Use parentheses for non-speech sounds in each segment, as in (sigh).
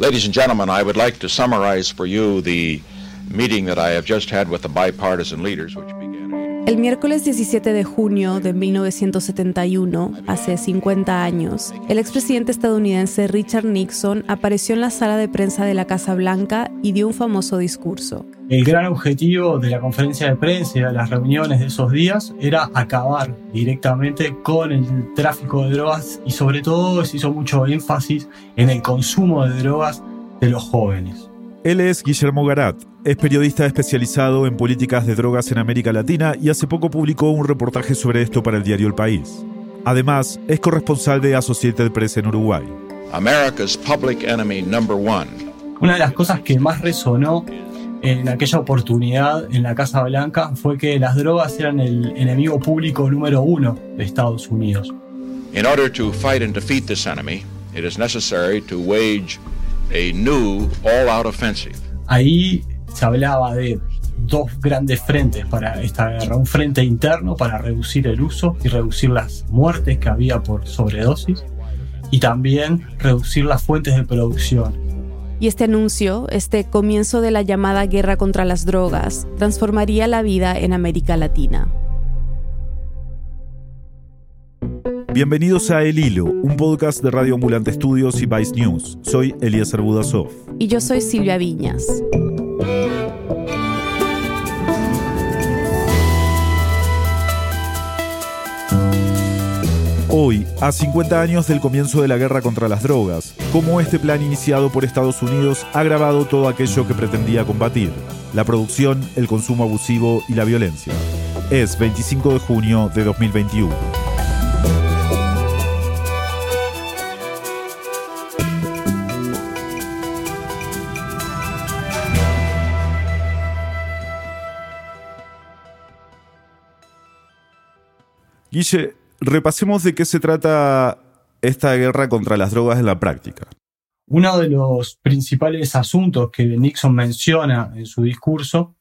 Ladies and gentlemen, I would like to summarize for you the meeting that I have just had with the bipartisan leaders, which el miércoles 17 de junio de 1971, hace 50 años, el expresidente estadounidense Richard Nixon apareció en la sala de prensa de la Casa Blanca y dio un famoso discurso. El gran objetivo de la conferencia de prensa y de las reuniones de esos días era acabar directamente con el tráfico de drogas y sobre todo se hizo mucho énfasis en el consumo de drogas de los jóvenes. Él es Guillermo Garat, es periodista especializado en políticas de drogas en América Latina y hace poco publicó un reportaje sobre esto para el diario El País. Además, es corresponsal de Associated Press en Uruguay. America's public enemy number one. Una de las cosas que más resonó en aquella oportunidad en la Casa Blanca fue que las drogas eran el enemigo público número uno de Estados Unidos. In order to fight and defeat this enemy, it is necessary to wage a new all-out offensive. Ahí se hablaba de dos grandes frentes para esta guerra. Un frente interno para reducir el uso y reducir las muertes que había por sobredosis y también reducir las fuentes de producción. Y este anuncio, este comienzo de la llamada guerra contra las drogas, transformaría la vida en América Latina. Bienvenidos a El Hilo, un podcast de Radio Ambulante Estudios y Vice News. Soy Eliezer Budasov. Y yo soy Silvia Viñas. Hoy, a 50 años del comienzo de la guerra contra las drogas, cómo este plan iniciado por Estados Unidos ha agravado todo aquello que pretendía combatir, la producción, el consumo abusivo y la violencia. Es 25 de junio de 2021. Guille, repasemos de qué se trata esta guerra contra las drogas en la práctica. Uno de los principales asuntos que Nixon menciona en su discurso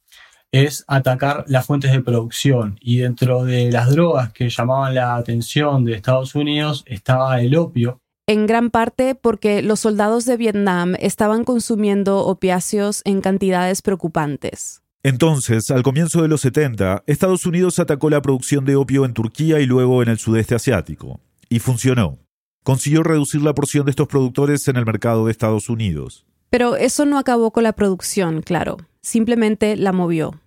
es atacar las fuentes de producción y dentro de las drogas que llamaban la atención de Estados Unidos estaba el opio. En gran parte porque los soldados de Vietnam estaban consumiendo opiáceos en cantidades preocupantes. Entonces, al comienzo de los 70, Estados Unidos atacó la producción de opio en Turquía y luego en el sudeste asiático. Y funcionó. Consiguió reducir la porción de estos productores en el mercado de Estados Unidos. Pero eso no acabó con la producción, claro. Simplemente la movió.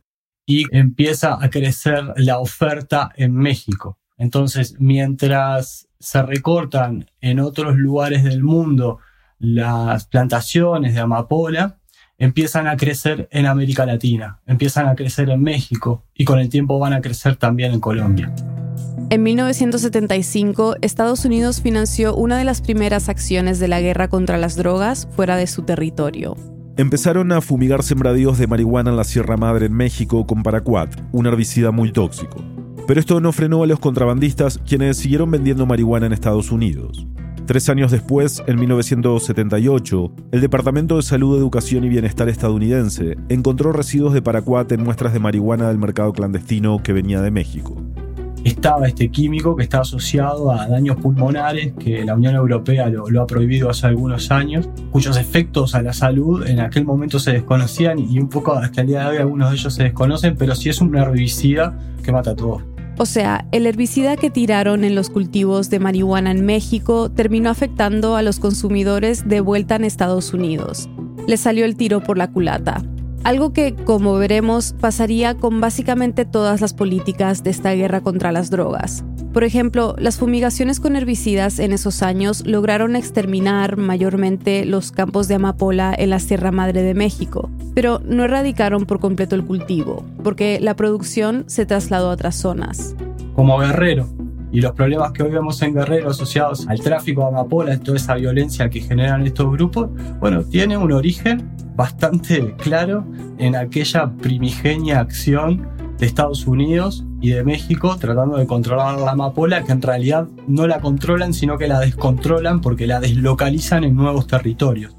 Y empieza a crecer la oferta en México. Entonces, mientras se recortan en otros lugares del mundo las plantaciones de amapola, empiezan a crecer en América Latina, empiezan a crecer en México y con el tiempo van a crecer también en Colombia. En 1975, Estados Unidos financió una de las primeras acciones de la guerra contra las drogas fuera de su territorio. Empezaron a fumigar sembradíos de marihuana en la Sierra Madre en México con paraquat, un herbicida muy tóxico. Pero esto no frenó a los contrabandistas, quienes siguieron vendiendo marihuana en Estados Unidos. Tres años después, en 1978, el Departamento de Salud, Educación y Bienestar estadounidense encontró residuos de paraquat en muestras de marihuana del mercado clandestino que venía de México. Estaba este químico que está asociado a daños pulmonares, que la Unión Europea lo, lo, ha prohibido hace algunos años, cuyos efectos a la salud en aquel momento se desconocían y un poco hasta el día de hoy algunos de ellos se desconocen, pero sí es un herbicida que mata a todos. O sea, el herbicida que tiraron en los cultivos de marihuana en México terminó afectando a los consumidores de vuelta en Estados Unidos. Les salió el tiro por la culata. Algo que, como veremos, pasaría con básicamente todas las políticas de esta guerra contra las drogas. Por ejemplo, las fumigaciones con herbicidas en esos años lograron exterminar mayormente los campos de amapola en la Sierra Madre de México, pero no erradicaron por completo el cultivo, porque la producción se trasladó a otras zonas. Como guerrero, y los problemas que hoy vemos en Guerrero asociados al tráfico de amapola, toda esa violencia que generan estos grupos, bueno, tiene un origen bastante claro en aquella primigenia acción de Estados Unidos y de México tratando de controlar la amapola, que en realidad no la controlan, sino que la descontrolan porque la deslocalizan en nuevos territorios.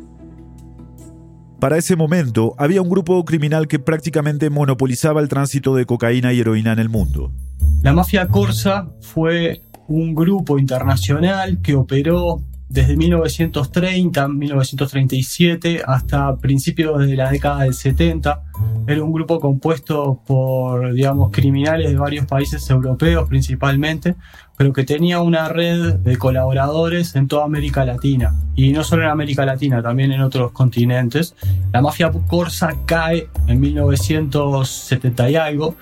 Para ese momento, había un grupo criminal que prácticamente monopolizaba el tránsito de cocaína y heroína en el mundo. La mafia corsa fue un grupo internacional que operó desde 1930, 1937 hasta principios de la década del 70. Era un grupo compuesto por, digamos, criminales de varios países europeos principalmente, pero que tenía una red de colaboradores en toda América Latina. Y no solo en América Latina, también en otros continentes. La mafia corsa cae en 1970 y algo,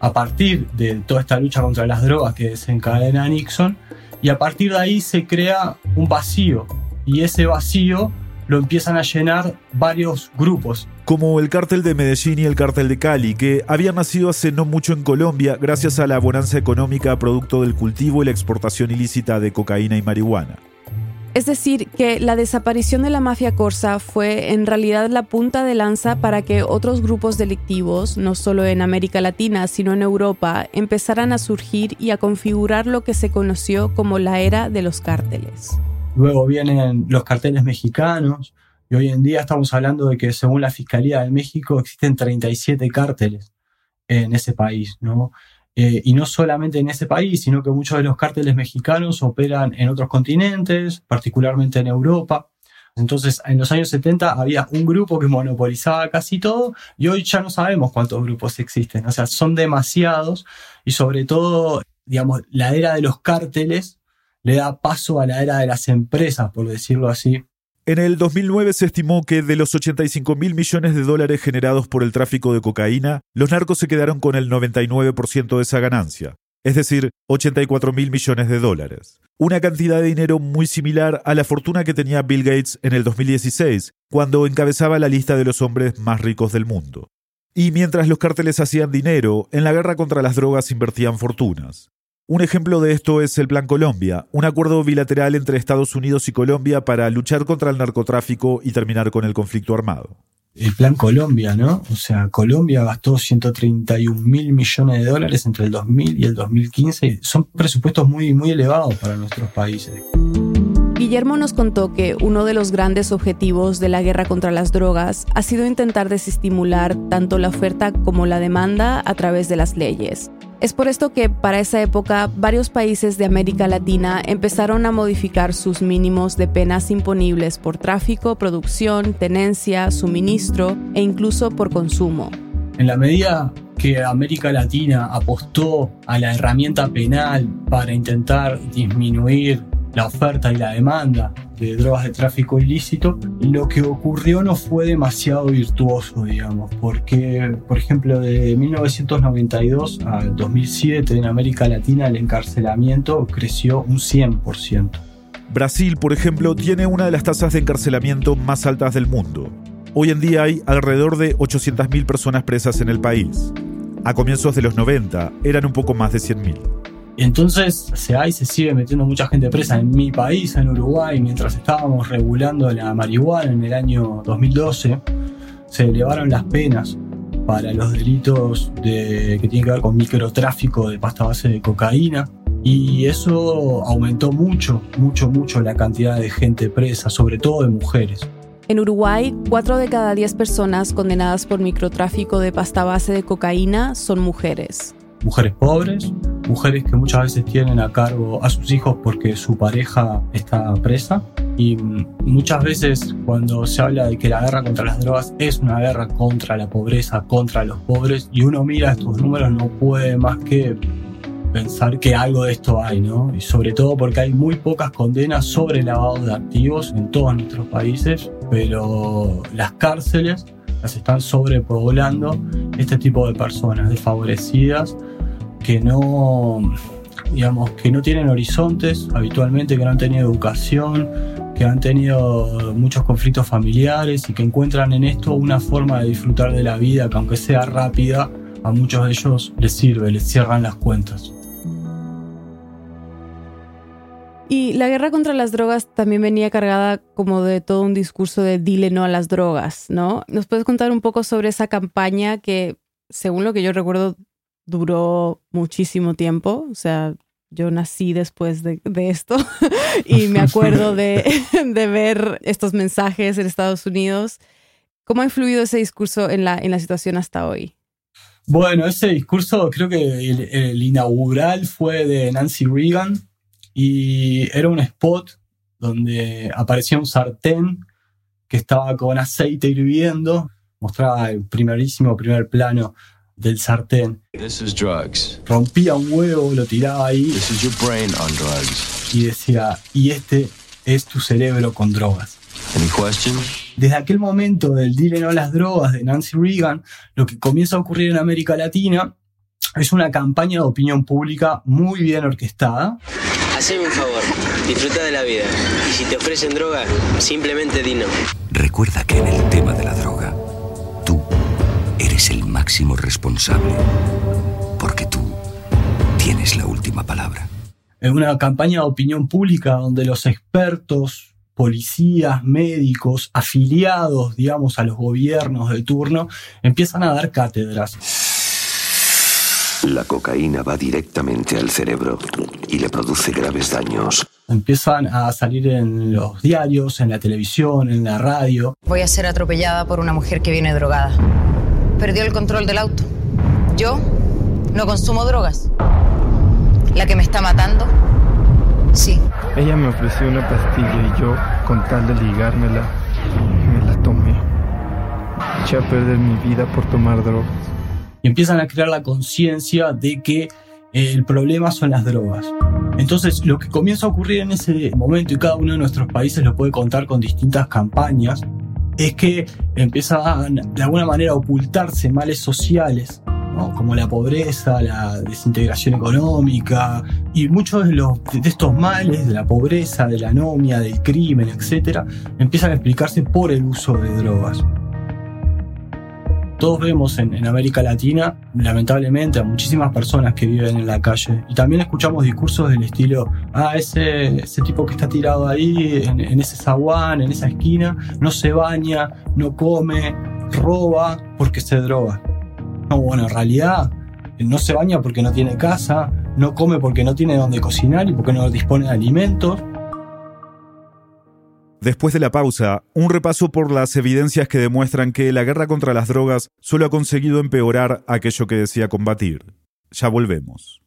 a partir de toda esta lucha contra las drogas que desencadena Nixon, y a partir de ahí se crea un vacío, y ese vacío lo empiezan a llenar varios grupos. Como el cártel de Medellín y el cártel de Cali, que habían nacido hace no mucho en Colombia gracias a la bonanza económica producto del cultivo y la exportación ilícita de cocaína y marihuana. Es decir, que la desaparición de la mafia corsa fue en realidad la punta de lanza para que otros grupos delictivos, no solo en América Latina, sino en Europa, empezaran a surgir y a configurar lo que se conoció como la era de los cárteles. Luego vienen los carteles mexicanos, y hoy en día estamos hablando de que según la Fiscalía de México existen 37 cárteles en ese país, ¿no? Eh, y no solamente en ese país, sino que muchos de los cárteles mexicanos operan en otros continentes, particularmente en Europa. Entonces, en los años 70 había un grupo que monopolizaba casi todo y hoy ya no sabemos cuántos grupos existen. O sea, son demasiados y sobre todo, digamos, la era de los cárteles le da paso a la era de las empresas, por decirlo así, en el 2009 se estimó que de los 85 mil millones de dólares generados por el tráfico de cocaína, los narcos se quedaron con el 99% de esa ganancia, es decir, 84 mil millones de dólares. Una cantidad de dinero muy similar a la fortuna que tenía Bill Gates en el 2016, cuando encabezaba la lista de los hombres más ricos del mundo. Y mientras los cárteles hacían dinero, en la guerra contra las drogas invertían fortunas. Un ejemplo de esto es el Plan Colombia, un acuerdo bilateral entre Estados Unidos y Colombia para luchar contra el narcotráfico y terminar con el conflicto armado. El Plan Colombia, ¿no? O sea, Colombia gastó 131 mil millones de dólares entre el 2000 y el 2015. Son presupuestos muy, muy elevados para nuestros países. Guillermo nos contó que uno de los grandes objetivos de la guerra contra las drogas ha sido intentar desestimular tanto la oferta como la demanda a través de las leyes. Es por esto que para esa época varios países de América Latina empezaron a modificar sus mínimos de penas imponibles por tráfico, producción, tenencia, suministro e incluso por consumo. En la medida que América Latina apostó a la herramienta penal para intentar disminuir la oferta y la demanda de drogas de tráfico ilícito, lo que ocurrió no fue demasiado virtuoso, digamos, porque, por ejemplo, de 1992 a 2007 en América Latina el encarcelamiento creció un 100%. Brasil, por ejemplo, tiene una de las tasas de encarcelamiento más altas del mundo. Hoy en día hay alrededor de 800.000 personas presas en el país. A comienzos de los 90 eran un poco más de 100.000. Entonces se hay se sigue metiendo mucha gente presa en mi país, en Uruguay, mientras estábamos regulando la marihuana en el año 2012, se elevaron las penas para los delitos de, que tienen que ver con microtráfico de pasta base de cocaína. Y eso aumentó mucho, mucho, mucho la cantidad de gente presa, sobre todo de mujeres. En Uruguay, 4 de cada 10 personas condenadas por microtráfico de pasta base de cocaína son mujeres mujeres pobres, mujeres que muchas veces tienen a cargo a sus hijos porque su pareja está presa. Y muchas veces cuando se habla de que la guerra contra las drogas es una guerra contra la pobreza, contra los pobres, y uno mira estos números no puede más que pensar que algo de esto hay, ¿no? Y sobre todo porque hay muy pocas condenas sobre lavado de activos en todos nuestros países, pero las cárceles las están sobrepoblando este tipo de personas desfavorecidas que no, digamos, que no tienen horizontes habitualmente, que no han tenido educación, que han tenido muchos conflictos familiares y que encuentran en esto una forma de disfrutar de la vida que aunque sea rápida, a muchos de ellos les sirve, les cierran las cuentas. Y la guerra contra las drogas también venía cargada como de todo un discurso de dile no a las drogas, ¿no? ¿Nos puedes contar un poco sobre esa campaña que, según lo que yo recuerdo, duró muchísimo tiempo? O sea, yo nací después de, esto (laughs) y me acuerdo (laughs) de, ver estos mensajes en Estados Unidos. ¿Cómo ha influido ese discurso en la, en la situación hasta hoy? Bueno, ese discurso creo que el inaugural fue de Nancy Reagan y era un spot donde aparecía un sartén que estaba con aceite hirviendo, mostraba el primerísimo primer plano del sartén. Rompía un huevo, lo tiraba ahí y decía, y este es tu cerebro con drogas. Desde aquel momento del dile a las drogas de Nancy Reagan, lo que comienza a ocurrir en América Latina es una campaña de opinión pública muy bien orquestada. Haceme un favor, disfruta de la vida. Y si te ofrecen droga, simplemente dino. Recuerda que en el tema de la droga, eres el máximo responsable. Porque tú tienes la última palabra. Es una campaña de opinión pública donde los expertos, policías, médicos, afiliados, digamos, a los gobiernos de turno, empiezan a dar cátedras. La cocaína va directamente al cerebro y le produce graves daños. Empiezan a salir en los diarios, en la televisión, en la radio. Voy a ser atropellada por una mujer que viene drogada. Perdió el control del auto. Yo no consumo drogas. ¿La que me está matando? Sí. Ella me ofreció una pastilla y yo, con tal de ligármela, me la tomé. Eché a perder mi vida por tomar drogas y empiezan a crear la conciencia de que eh, el problema son las drogas. Entonces, lo que comienza a ocurrir en ese momento, y cada uno de nuestros países lo puede contar con distintas campañas, es que empiezan de alguna manera a ocultarse males sociales, como la pobreza, la desintegración económica, y muchos de, los, de estos males, de la pobreza, de la anomia, del crimen, etc., empiezan a explicarse por el uso de drogas todos vemos en, América Latina, lamentablemente, a muchísimas personas que viven en la calle. Y también escuchamos discursos del estilo, ah, ese, tipo que está tirado ahí, en, en ese zaguán, en esa esquina, no se baña, no come, roba porque se droga. No, bueno, en realidad no se baña porque no tiene casa, no come porque no tiene donde cocinar y porque no dispone de alimentos Después de la pausa, un repaso por las evidencias que demuestran que la guerra contra las drogas solo ha conseguido empeorar aquello que decía combatir. Ya volvemos.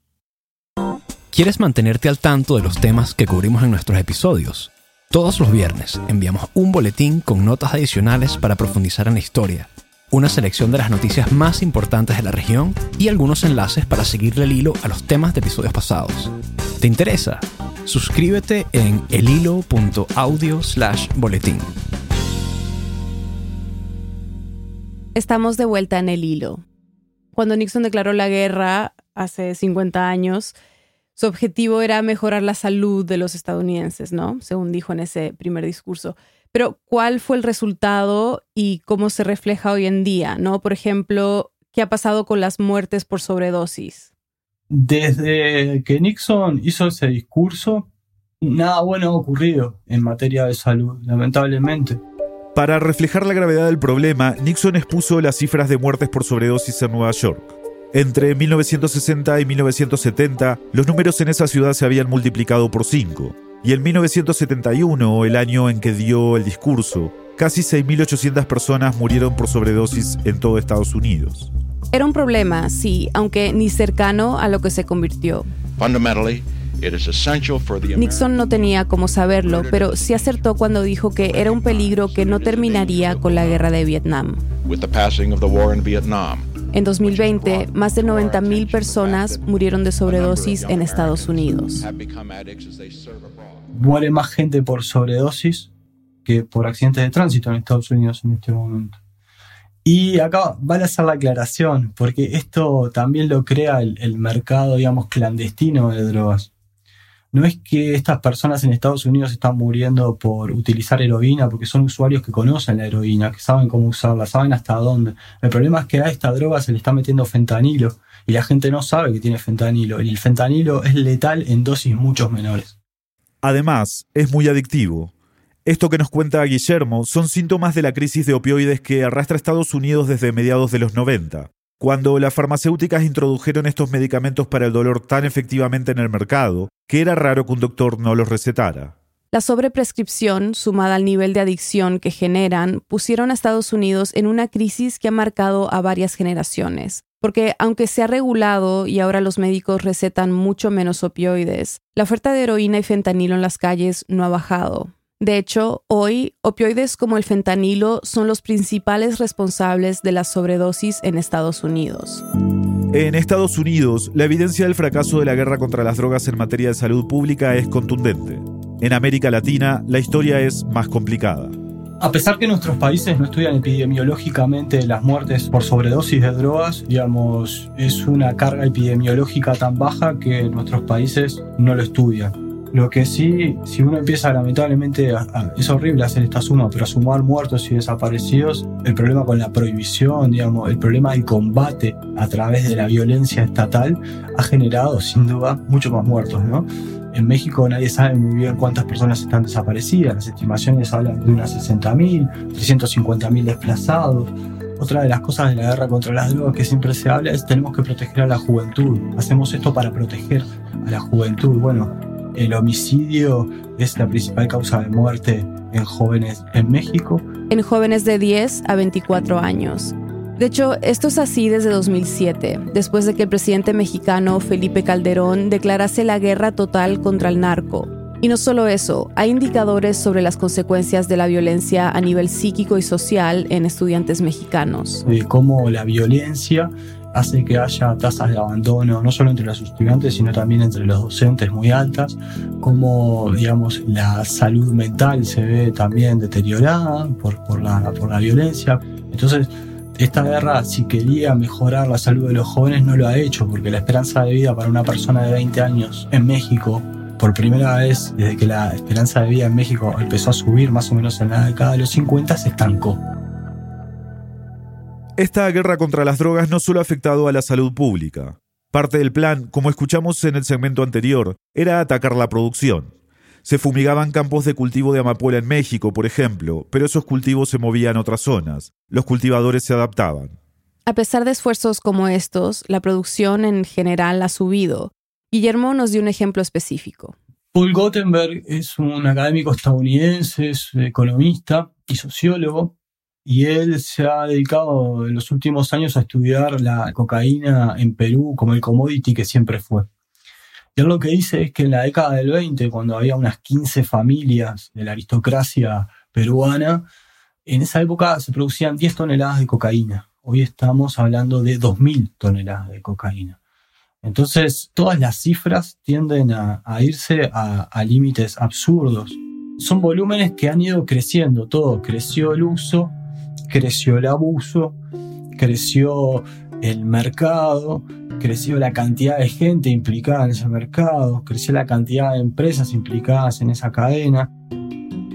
¿Quieres mantenerte al tanto de los temas que cubrimos en nuestros episodios? Todos los viernes enviamos un boletín con notas adicionales para profundizar en la historia, una selección de las noticias más importantes de la región y algunos enlaces para seguirle el hilo a los temas de episodios pasados. ¿Te interesa? Suscríbete en elhilo.audio slash boletín. Estamos de vuelta en el hilo. Cuando Nixon declaró la guerra hace 50 años, su objetivo era mejorar la salud de los estadounidenses, ¿no? Según dijo en ese primer discurso. Pero, ¿cuál fue el resultado y cómo se refleja hoy en día, ¿no? Por ejemplo, ¿qué ha pasado con las muertes por sobredosis? Desde que Nixon hizo ese discurso, nada bueno ha ocurrido en materia de salud, lamentablemente. Para reflejar la gravedad del problema, Nixon expuso las cifras de muertes por sobredosis en Nueva York. Entre 1960 y 1970, los números en esa ciudad se habían multiplicado por 5. Y en 1971, el año en que dio el discurso, casi 6.800 personas murieron por sobredosis en todo Estados Unidos. Era un problema, sí, aunque ni cercano a lo que se convirtió. Nixon no tenía cómo saberlo, pero sí acertó cuando dijo que era un peligro que no terminaría con la guerra de Vietnam. En 2020, más de 90.000 personas murieron de sobredosis en Estados Unidos. Muere más gente por sobredosis que por accidentes de tránsito en Estados Unidos en este momento. Y acá van a hacer la aclaración, porque esto también lo crea el, mercado, digamos, clandestino de drogas. No es que estas personas en Estados Unidos están muriendo por utilizar heroína, porque son usuarios que conocen la heroína, que saben cómo usarla, saben hasta dónde. El problema es que a esta droga se le está metiendo fentanilo y la gente no sabe que tiene fentanilo. Y el fentanilo es letal en dosis mucho menores. Además, es muy adictivo. Esto que nos cuenta Guillermo son síntomas de la crisis de opioides que arrastra Estados Unidos desde mediados de los 90, cuando las farmacéuticas introdujeron estos medicamentos para el dolor tan efectivamente en el mercado que era raro que un doctor no los recetara. La sobreprescripción, sumada al nivel de adicción que generan, pusieron a Estados Unidos en una crisis que ha marcado a varias generaciones. porque aunque se ha regulado y ahora los médicos recetan mucho menos opioides, la oferta de heroína y fentanilo en las calles no ha bajado. De hecho, hoy, opioides como el fentanilo son los principales responsables de las sobredosis en Estados Unidos. En Estados Unidos, la evidencia del fracaso de la guerra contra las drogas en materia de salud pública es contundente. En América Latina, la historia es más complicada. A pesar que nuestros países no estudian epidemiológicamente las muertes por sobredosis de drogas, digamos, es una carga epidemiológica tan baja que nuestros países no lo estudian. Lo que sí, si uno empieza lamentablemente, es horrible hacer esta suma, pero sumar muertos y desaparecidos, el problema con la prohibición, digamos, el problema del combate a través de la violencia estatal ha generado sin duda muchos más muertos, ¿no? En México nadie sabe muy bien cuántas personas están desaparecidas. Las estimaciones hablan de unas 60.000, 350.000 desplazados. Otra de las cosas de la guerra contra las drogas que siempre se habla es tenemos que proteger a la juventud. Hacemos esto para proteger a la juventud. Bueno, el homicidio es la principal causa de muerte en jóvenes en México. En jóvenes de 10 a 24 años. De hecho, esto es así desde 2007, después de que el presidente mexicano Felipe Calderón declarase la guerra total contra el narco. Y no solo eso, hay indicadores sobre las consecuencias de la violencia a nivel psíquico y social en estudiantes mexicanos. De cómo la violencia hace que haya tasas de abandono, no solo entre los estudiantes, sino también entre los docentes muy altas, cómo, digamos, la salud mental se ve también deteriorada por, por, la, por la violencia. Entonces, esta guerra, si quería mejorar la salud de los jóvenes, no lo ha hecho, porque la esperanza de vida para una persona de 20 años en México, por primera vez desde que la esperanza de vida en México empezó a subir más o menos en la década de los 50, se estancó. Esta guerra contra las drogas no solo ha afectado a la salud pública. Parte del plan, como escuchamos en el segmento anterior, era atacar la producción. Se fumigaban campos de cultivo de amapola en México, por ejemplo, pero esos cultivos se movían a otras zonas. Los cultivadores se adaptaban. A pesar de esfuerzos como estos, la producción en general ha subido. Guillermo nos dio un ejemplo específico. Paul Gottenberg es un académico estadounidense, es economista y sociólogo, y él se ha dedicado en los últimos años a estudiar la cocaína en Perú como el commodity que siempre fue. Y él lo que dice es que en la década del 20, cuando había unas 15 familias de la aristocracia peruana, en esa época se producían 10 toneladas de cocaína. Hoy estamos hablando de 2.000 toneladas de cocaína. Entonces, todas las cifras tienden a, irse a, a límites absurdos. Son volúmenes que han ido creciendo, todo. Creció el uso, creció el abuso, creció el mercado, creció la cantidad de gente implicada en ese mercado, creció la cantidad de empresas implicadas en esa cadena.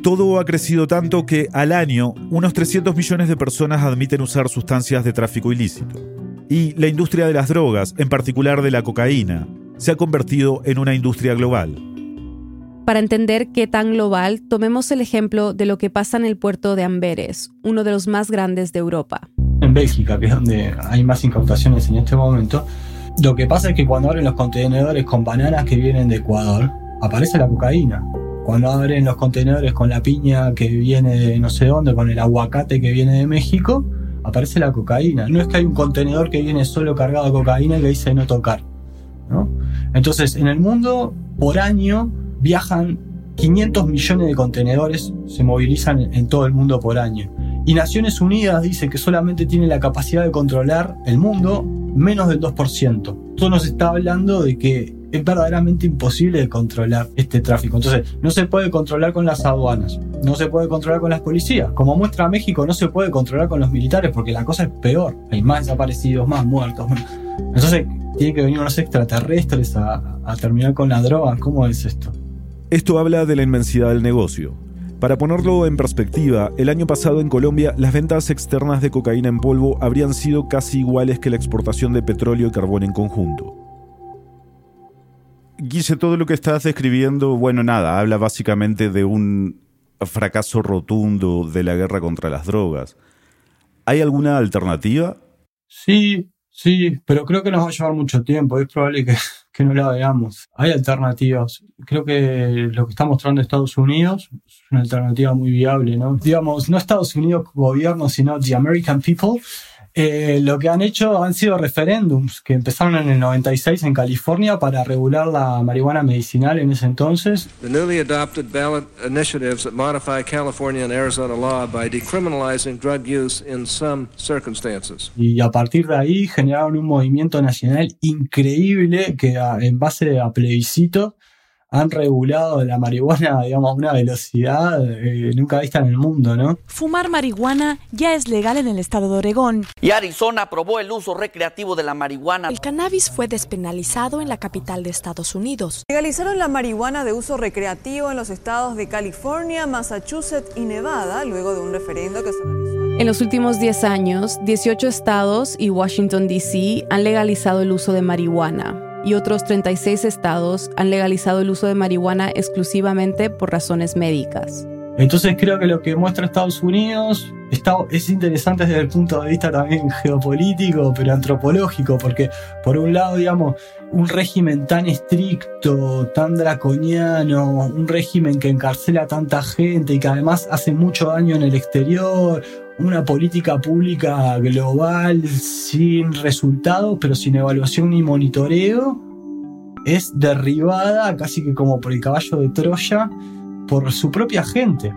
Todo ha crecido tanto que al año unos 300 millones de personas admiten usar sustancias de tráfico ilícito. Y la industria de las drogas, en particular de la cocaína, se ha convertido en una industria global. Para entender qué tan global, tomemos el ejemplo de lo que pasa en el puerto de Amberes, uno de los más grandes de Europa. En Bélgica, que es donde hay más incautaciones en este momento, lo que pasa es que cuando abren los contenedores con bananas que vienen de Ecuador, aparece la cocaína. Cuando abren los contenedores con la piña que viene de no sé dónde, con el aguacate que viene de México, aparece la cocaína. No es que hay un contenedor que viene solo cargado de cocaína y que dice no tocar. Entonces, en el mundo, por año, viajan 500 millones de contenedores, se movilizan en todo el mundo por año. Y Naciones Unidas dice que solamente tiene la capacidad de controlar el mundo menos del 2%. Esto nos está hablando de que es verdaderamente imposible de controlar este tráfico. Entonces, no se puede controlar con las aduanas, no se puede controlar con las policías. Como muestra México, no se puede controlar con los militares porque la cosa es peor. Hay más desaparecidos, más muertos. Entonces, tiene que venir unos extraterrestres a terminar con la droga. ¿Cómo es esto? Esto habla de la inmensidad del negocio. Para ponerlo en perspectiva, el año pasado en Colombia las ventas externas de cocaína en polvo habrían sido casi iguales que la exportación de petróleo y carbón en conjunto. Guille, todo lo que estás describiendo, bueno, nada, habla básicamente de un fracaso rotundo de la guerra contra las drogas. ¿Hay alguna alternativa? Sí, sí, pero creo que nos va a llevar mucho tiempo. Es probable que que no la veamos. Hay alternativas. Creo que lo que está mostrando Estados Unidos es una alternativa muy viable, ¿no? Digamos, no Estados Unidos gobierno, sino the American people. Eh, lo que han hecho han sido referéndums que empezaron en el 96 en California para regular la marihuana medicinal en ese entonces. The newly adopted ballot initiatives that modify California and Arizona law by decriminalizing drug use in some circumstances. Y a partir de ahí generaron un movimiento nacional increíble que en base a plebiscito han regulado la marihuana, (laughs) digamos, a una velocidad eh, nunca vista en el mundo, ¿no? Fumar marihuana ya es legal en el estado de Oregón. Y Arizona aprobó el uso recreativo de la marihuana. El cannabis fue despenalizado en la capital de Estados Unidos. Legalizaron la marihuana de uso recreativo en los estados de California, Massachusetts y Nevada, luego de un referendo que se realizó. En los últimos 10 años, 18 estados y Washington, D.C. han legalizado el uso de marihuana y otros 36 estados han legalizado el uso de marihuana exclusivamente por razones médicas. Entonces creo que lo que muestra Estados Unidos está, es interesante desde el punto de vista también geopolítico, pero antropológico, porque por un lado, digamos, un régimen tan estricto, tan draconiano, un régimen que encarcela a tanta gente y que además hace mucho daño en el exterior, una política pública global sin resultados, pero sin evaluación ni monitoreo, es derribada casi que como por el caballo de Troya por su propia gente.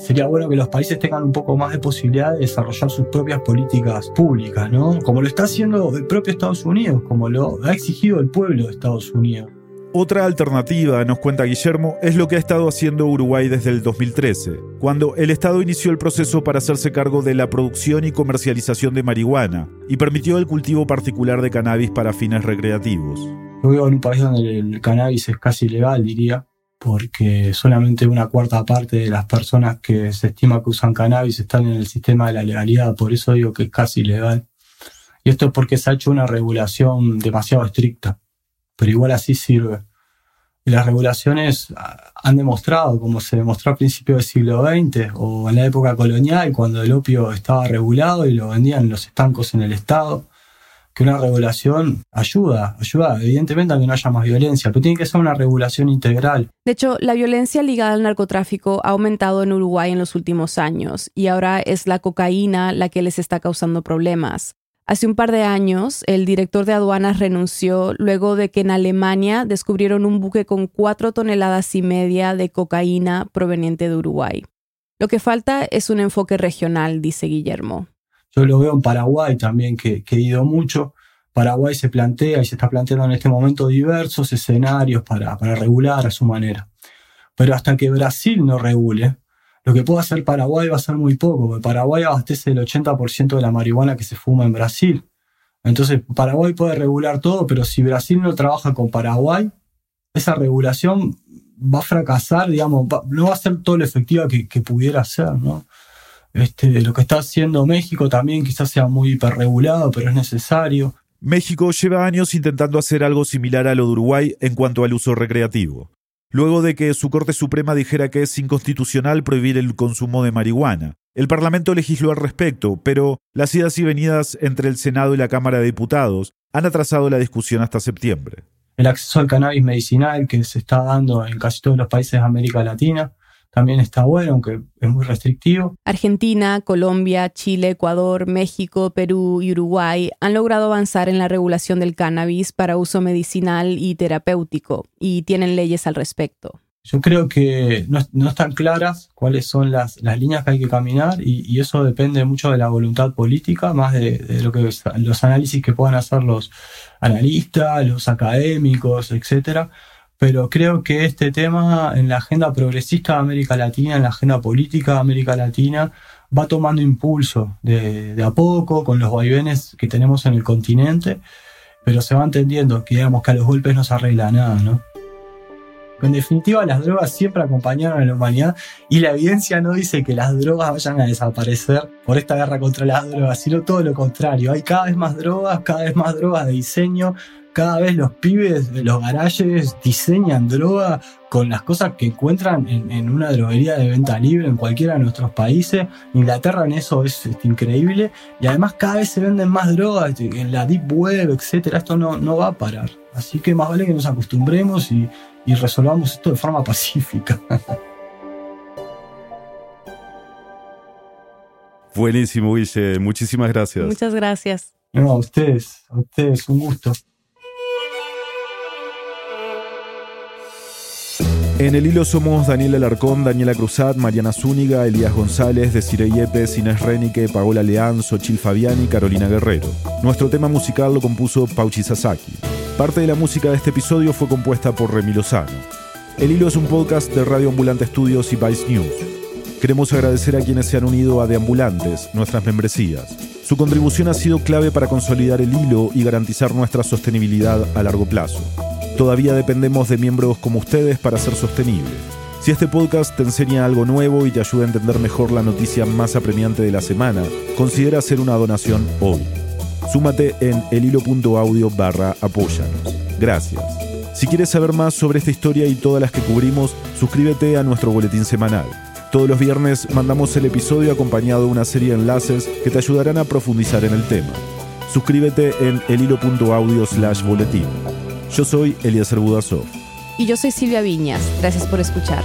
Sería bueno que los países tengan un poco más de posibilidad de desarrollar sus propias políticas públicas, ¿no? Como lo está haciendo el propio Estados Unidos, como lo ha exigido el pueblo de Estados Unidos. Otra alternativa, nos cuenta Guillermo, es lo que ha estado haciendo Uruguay desde el 2013, cuando el Estado inició el proceso para hacerse cargo de la producción y comercialización de marihuana y permitió el cultivo particular de cannabis para fines recreativos. Yo vivo en un país donde el cannabis es casi legal, diría, porque solamente una cuarta parte de las personas que se estima que usan cannabis están en el sistema de la legalidad, por eso digo que es casi legal. Y esto es porque se ha hecho una regulación demasiado estricta, pero igual así sirve. Las regulaciones ah, han demostrado, como se demostró a principios del siglo XX o en la época colonial, cuando el opio estaba regulado y lo vendían los estancos en el Estado, que una regulación ayuda, ayuda evidentemente a que no haya más violencia, pero tiene que ser una regulación integral. De hecho, la violencia ligada al narcotráfico ha aumentado en Uruguay en los últimos años y ahora es la cocaína la que les está causando problemas. Hace un par de años, el director de aduanas renunció luego de que en Alemania descubrieron un buque con cuatro toneladas y media de cocaína proveniente de Uruguay. Lo que falta es un enfoque regional, dice Guillermo. Yo lo veo en Paraguay también, que, que he ido mucho. Paraguay se plantea y se está planteando en este momento diversos escenarios para, regular a su manera. Pero hasta que Brasil no regule, lo que puede hacer Paraguay va a ser muy poco, porque Paraguay abastece el 80% de la marihuana que se fuma en Brasil. Entonces, Paraguay puede regular todo, pero si Brasil no trabaja con Paraguay, esa regulación va a fracasar, digamos, no va a ser todo lo efectiva que pudiera ser, ¿no? Este, lo que está haciendo México también quizás sea muy hiperregulado, pero es necesario. México lleva años intentando hacer algo similar a lo de Uruguay en cuanto al uso recreativo. Luego de que su Corte Suprema dijera que es inconstitucional prohibir el consumo de marihuana, el Parlamento legisló al respecto, pero las idas y venidas entre el Senado y la Cámara de Diputados han atrasado la discusión hasta septiembre. El acceso al cannabis medicinal que se está dando en casi todos los países de América Latina también está bueno, aunque es muy restrictivo. Argentina, Colombia, Chile, Ecuador, México, Perú y Uruguay han logrado avanzar en la regulación del cannabis para uso medicinal y terapéutico y tienen leyes al respecto. Yo creo que no, no están claras cuáles son las, las líneas que hay que caminar y, y eso depende mucho de la voluntad política, más de, de lo que los análisis que puedan hacer los analistas, los académicos, etcétera. Pero creo que este tema en la agenda progresista de América Latina, en la agenda política de América Latina, va tomando impulso de, a poco con los vaivenes que tenemos en el continente, pero se va entendiendo que digamos que a los golpes no se arregla nada, ¿no? En definitiva, las drogas siempre acompañaron a la humanidad y la evidencia no dice que las drogas vayan a desaparecer por esta guerra contra las drogas, sino todo lo contrario. Hay cada vez más drogas, cada vez más drogas de diseño, cada vez los pibes de los garajes diseñan droga con las cosas que encuentran en, en, una droguería de venta libre en cualquiera de nuestros países. Inglaterra en eso es, es increíble y además cada vez se venden más drogas en la deep web, etcétera. Esto no, no va a parar. Así que más vale que nos acostumbremos y, y resolvamos esto de forma pacífica. (laughs) Buenísimo, Guille. Muchísimas gracias. Muchas gracias. No, a ustedes, a ustedes, un gusto. En el hilo somos Daniel Alarcón, Daniela Cruzat, Mariana Zúñiga, Elías González, Desiree Yepes, Inés Renique, Paola Leán, Xochil Fabiani, Carolina Guerrero. Nuestro tema musical lo compuso Pauchi Sasaki. Parte de la música de este episodio fue compuesta por Remi Lozano. El hilo es un podcast de Radio Ambulante Estudios y Vice News. Queremos agradecer a quienes se han unido a Deambulantes, nuestras membresías. Su contribución ha sido clave para consolidar el hilo y garantizar nuestra sostenibilidad a largo plazo. Todavía dependemos de miembros como ustedes para ser sostenible. Si este podcast te enseña algo nuevo y te ayuda a entender mejor la noticia más apremiante de la semana, considera hacer una donación hoy. Súmate en elhilo.audio barra apóyanos. Gracias. Si quieres saber más sobre esta historia y todas las que cubrimos, suscríbete a nuestro boletín semanal. Todos los viernes mandamos el episodio acompañado de una serie de enlaces que te ayudarán a profundizar en el tema. Suscríbete en elhilo.audio slash boletín. Yo soy Eliezer Budasov. Y yo soy Silvia Viñas. Gracias por escuchar.